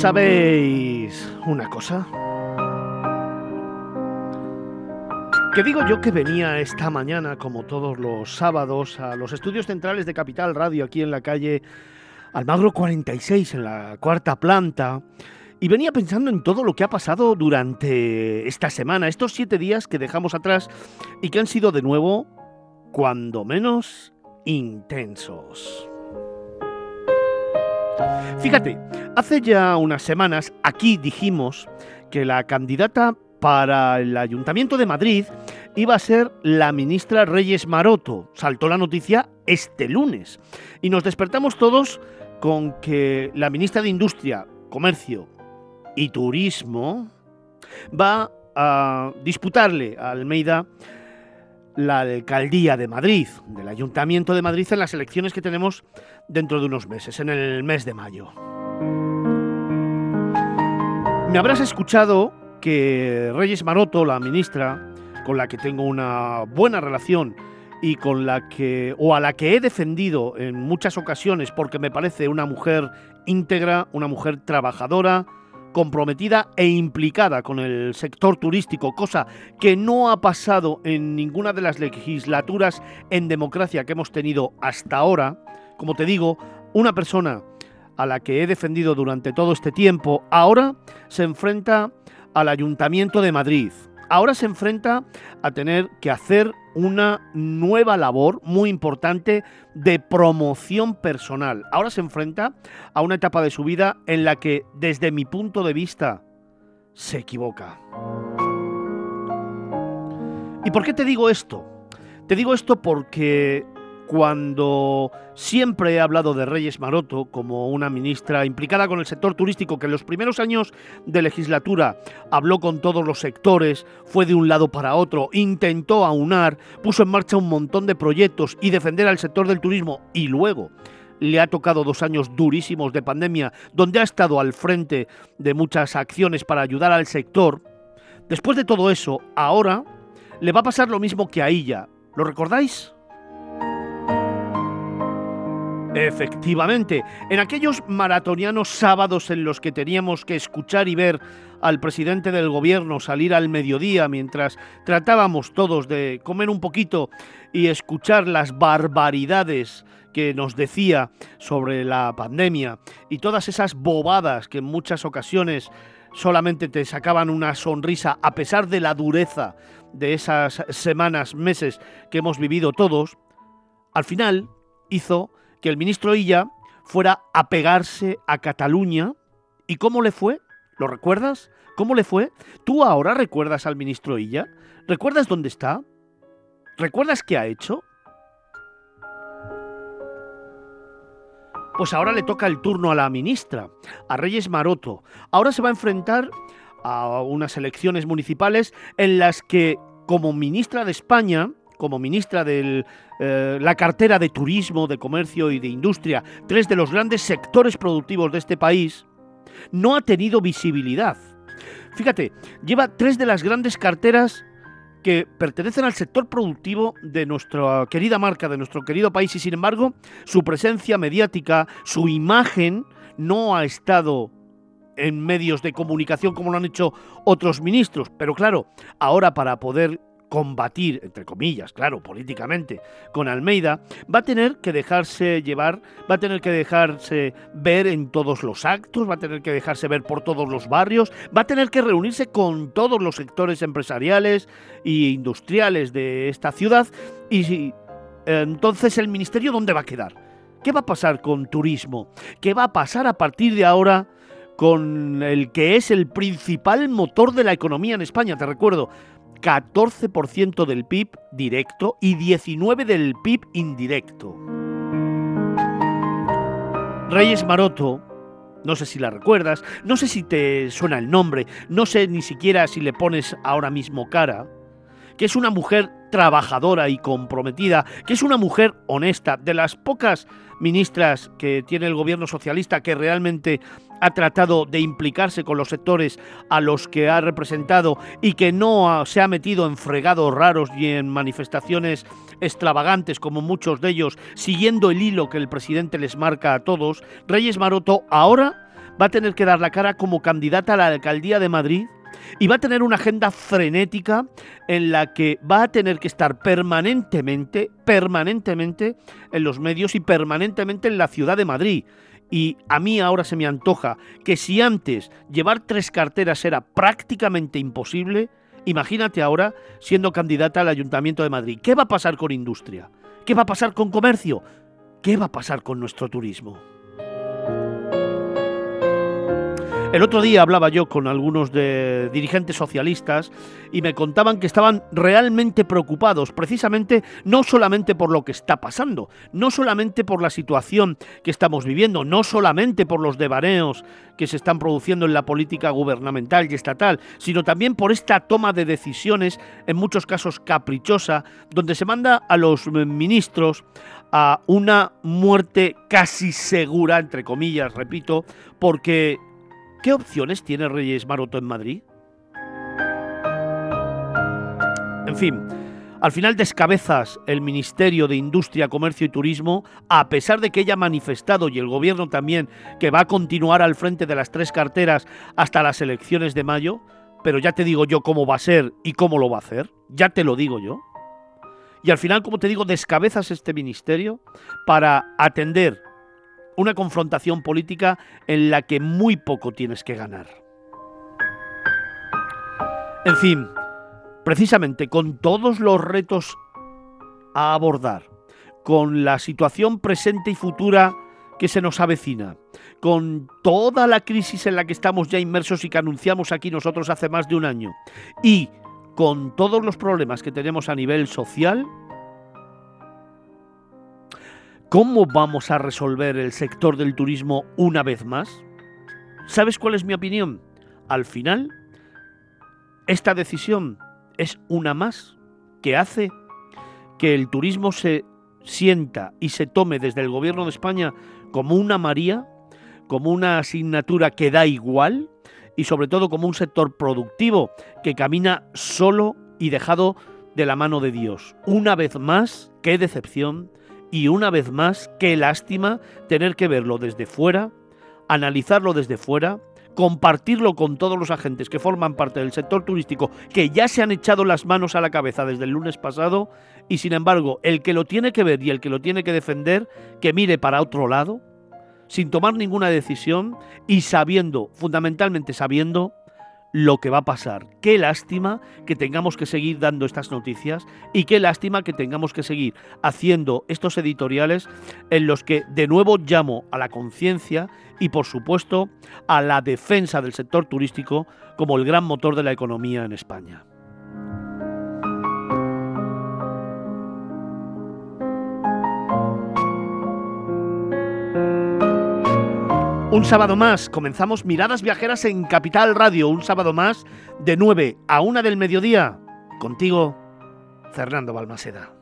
¿Sabéis una cosa? Que digo yo que venía esta mañana, como todos los sábados, a los estudios centrales de Capital Radio, aquí en la calle Almagro 46, en la cuarta planta, y venía pensando en todo lo que ha pasado durante esta semana, estos siete días que dejamos atrás y que han sido de nuevo, cuando menos, intensos. Fíjate, hace ya unas semanas aquí dijimos que la candidata para el Ayuntamiento de Madrid iba a ser la ministra Reyes Maroto. Saltó la noticia este lunes y nos despertamos todos con que la ministra de Industria, Comercio y Turismo va a disputarle a Almeida la alcaldía de Madrid, del Ayuntamiento de Madrid en las elecciones que tenemos dentro de unos meses, en el mes de mayo. Me habrás escuchado que Reyes Maroto, la ministra, con la que tengo una buena relación y con la que o a la que he defendido en muchas ocasiones porque me parece una mujer íntegra, una mujer trabajadora, comprometida e implicada con el sector turístico, cosa que no ha pasado en ninguna de las legislaturas en democracia que hemos tenido hasta ahora. Como te digo, una persona a la que he defendido durante todo este tiempo, ahora se enfrenta al Ayuntamiento de Madrid. Ahora se enfrenta a tener que hacer una nueva labor muy importante de promoción personal. Ahora se enfrenta a una etapa de su vida en la que, desde mi punto de vista, se equivoca. ¿Y por qué te digo esto? Te digo esto porque cuando siempre he hablado de Reyes Maroto como una ministra implicada con el sector turístico que en los primeros años de legislatura habló con todos los sectores, fue de un lado para otro, intentó aunar, puso en marcha un montón de proyectos y defender al sector del turismo y luego le ha tocado dos años durísimos de pandemia donde ha estado al frente de muchas acciones para ayudar al sector, después de todo eso, ahora le va a pasar lo mismo que a ella. ¿Lo recordáis? Efectivamente, en aquellos maratonianos sábados en los que teníamos que escuchar y ver al presidente del gobierno salir al mediodía mientras tratábamos todos de comer un poquito y escuchar las barbaridades que nos decía sobre la pandemia y todas esas bobadas que en muchas ocasiones solamente te sacaban una sonrisa a pesar de la dureza de esas semanas, meses que hemos vivido todos, al final hizo que el ministro Illa fuera a pegarse a Cataluña. ¿Y cómo le fue? ¿Lo recuerdas? ¿Cómo le fue? ¿Tú ahora recuerdas al ministro Illa? ¿Recuerdas dónde está? ¿Recuerdas qué ha hecho? Pues ahora le toca el turno a la ministra, a Reyes Maroto. Ahora se va a enfrentar a unas elecciones municipales en las que, como ministra de España, como ministra de eh, la cartera de turismo, de comercio y de industria, tres de los grandes sectores productivos de este país, no ha tenido visibilidad. Fíjate, lleva tres de las grandes carteras que pertenecen al sector productivo de nuestra querida marca, de nuestro querido país, y sin embargo, su presencia mediática, su imagen, no ha estado en medios de comunicación como lo han hecho otros ministros. Pero claro, ahora para poder combatir, entre comillas, claro, políticamente, con Almeida, va a tener que dejarse llevar, va a tener que dejarse ver en todos los actos, va a tener que dejarse ver por todos los barrios, va a tener que reunirse con todos los sectores empresariales e industriales de esta ciudad y entonces el ministerio dónde va a quedar? ¿Qué va a pasar con turismo? ¿Qué va a pasar a partir de ahora con el que es el principal motor de la economía en España? Te recuerdo, 14% del PIB directo y 19% del PIB indirecto. Reyes Maroto, no sé si la recuerdas, no sé si te suena el nombre, no sé ni siquiera si le pones ahora mismo cara, que es una mujer trabajadora y comprometida, que es una mujer honesta, de las pocas ministras que tiene el gobierno socialista que realmente ha tratado de implicarse con los sectores a los que ha representado y que no se ha metido en fregados raros ni en manifestaciones extravagantes como muchos de ellos, siguiendo el hilo que el presidente les marca a todos, Reyes Maroto ahora va a tener que dar la cara como candidata a la alcaldía de Madrid y va a tener una agenda frenética en la que va a tener que estar permanentemente, permanentemente en los medios y permanentemente en la ciudad de Madrid. Y a mí ahora se me antoja que si antes llevar tres carteras era prácticamente imposible, imagínate ahora siendo candidata al Ayuntamiento de Madrid. ¿Qué va a pasar con industria? ¿Qué va a pasar con comercio? ¿Qué va a pasar con nuestro turismo? El otro día hablaba yo con algunos de dirigentes socialistas y me contaban que estaban realmente preocupados, precisamente no solamente por lo que está pasando, no solamente por la situación que estamos viviendo, no solamente por los devaneos que se están produciendo en la política gubernamental y estatal, sino también por esta toma de decisiones, en muchos casos caprichosa, donde se manda a los ministros a una muerte casi segura, entre comillas, repito, porque ¿Qué opciones tiene Reyes Maroto en Madrid? En fin, al final descabezas el Ministerio de Industria, Comercio y Turismo, a pesar de que ella ha manifestado, y el gobierno también, que va a continuar al frente de las tres carteras hasta las elecciones de mayo, pero ya te digo yo cómo va a ser y cómo lo va a hacer, ya te lo digo yo. Y al final, como te digo, descabezas este ministerio para atender una confrontación política en la que muy poco tienes que ganar. En fin, precisamente con todos los retos a abordar, con la situación presente y futura que se nos avecina, con toda la crisis en la que estamos ya inmersos y que anunciamos aquí nosotros hace más de un año, y con todos los problemas que tenemos a nivel social, ¿Cómo vamos a resolver el sector del turismo una vez más? ¿Sabes cuál es mi opinión? Al final, esta decisión es una más que hace que el turismo se sienta y se tome desde el gobierno de España como una María, como una asignatura que da igual y sobre todo como un sector productivo que camina solo y dejado de la mano de Dios. Una vez más, qué decepción, y una vez más, qué lástima tener que verlo desde fuera, analizarlo desde fuera, compartirlo con todos los agentes que forman parte del sector turístico, que ya se han echado las manos a la cabeza desde el lunes pasado, y sin embargo, el que lo tiene que ver y el que lo tiene que defender, que mire para otro lado, sin tomar ninguna decisión y sabiendo, fundamentalmente sabiendo, lo que va a pasar. Qué lástima que tengamos que seguir dando estas noticias y qué lástima que tengamos que seguir haciendo estos editoriales en los que de nuevo llamo a la conciencia y por supuesto a la defensa del sector turístico como el gran motor de la economía en España. Un sábado más, comenzamos Miradas Viajeras en Capital Radio, un sábado más de 9 a 1 del mediodía. Contigo, Fernando Balmaseda.